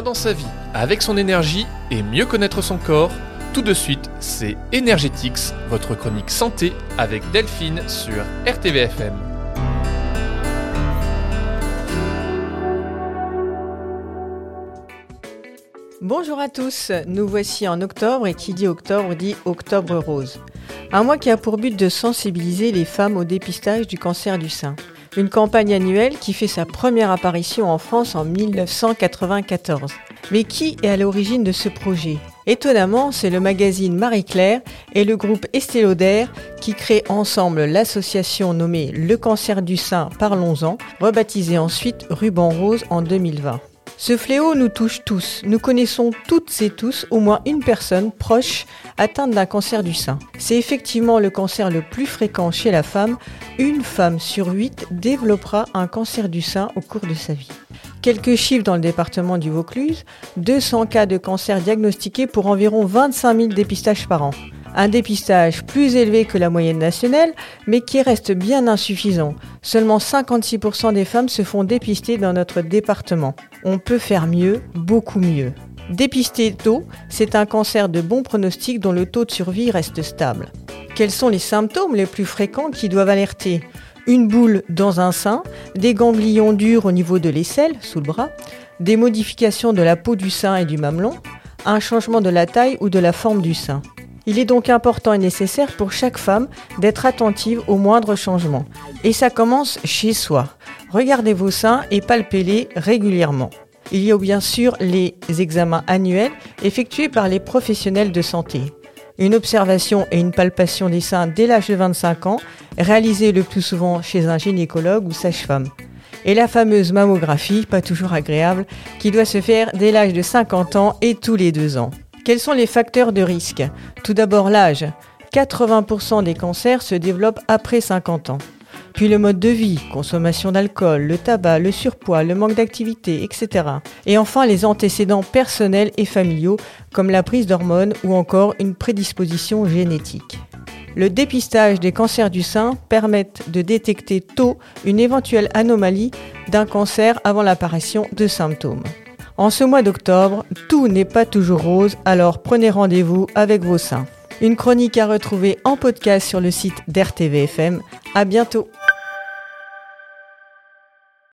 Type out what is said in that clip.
dans sa vie, avec son énergie et mieux connaître son corps, tout de suite, c'est Energetics, votre chronique santé avec Delphine sur RTVFM. Bonjour à tous, nous voici en octobre et qui dit octobre dit octobre rose. Un mois qui a pour but de sensibiliser les femmes au dépistage du cancer du sein. Une campagne annuelle qui fait sa première apparition en France en 1994. Mais qui est à l'origine de ce projet? Étonnamment, c'est le magazine Marie-Claire et le groupe Estée Lauder qui créent ensemble l'association nommée Le cancer du sein Parlons-en, rebaptisée ensuite Ruban Rose en 2020. Ce fléau nous touche tous. Nous connaissons toutes et tous au moins une personne proche atteinte d'un cancer du sein. C'est effectivement le cancer le plus fréquent chez la femme. Une femme sur huit développera un cancer du sein au cours de sa vie. Quelques chiffres dans le département du Vaucluse, 200 cas de cancer diagnostiqués pour environ 25 000 dépistages par an. Un dépistage plus élevé que la moyenne nationale, mais qui reste bien insuffisant. Seulement 56% des femmes se font dépister dans notre département. On peut faire mieux, beaucoup mieux. Dépister tôt, c'est un cancer de bon pronostic dont le taux de survie reste stable. Quels sont les symptômes les plus fréquents qui doivent alerter? Une boule dans un sein, des ganglions durs au niveau de l'aisselle, sous le bras, des modifications de la peau du sein et du mamelon, un changement de la taille ou de la forme du sein. Il est donc important et nécessaire pour chaque femme d'être attentive aux moindres changements. Et ça commence chez soi. Regardez vos seins et palpez-les régulièrement. Il y a bien sûr les examens annuels effectués par les professionnels de santé. Une observation et une palpation des seins dès l'âge de 25 ans, réalisée le plus souvent chez un gynécologue ou sage-femme. Et la fameuse mammographie, pas toujours agréable, qui doit se faire dès l'âge de 50 ans et tous les deux ans. Quels sont les facteurs de risque Tout d'abord l'âge. 80% des cancers se développent après 50 ans. Puis le mode de vie, consommation d'alcool, le tabac, le surpoids, le manque d'activité, etc. Et enfin les antécédents personnels et familiaux, comme la prise d'hormones ou encore une prédisposition génétique. Le dépistage des cancers du sein permet de détecter tôt une éventuelle anomalie d'un cancer avant l'apparition de symptômes. En ce mois d'octobre, tout n'est pas toujours rose, alors prenez rendez-vous avec vos seins. Une chronique à retrouver en podcast sur le site d'RTVFM. À bientôt!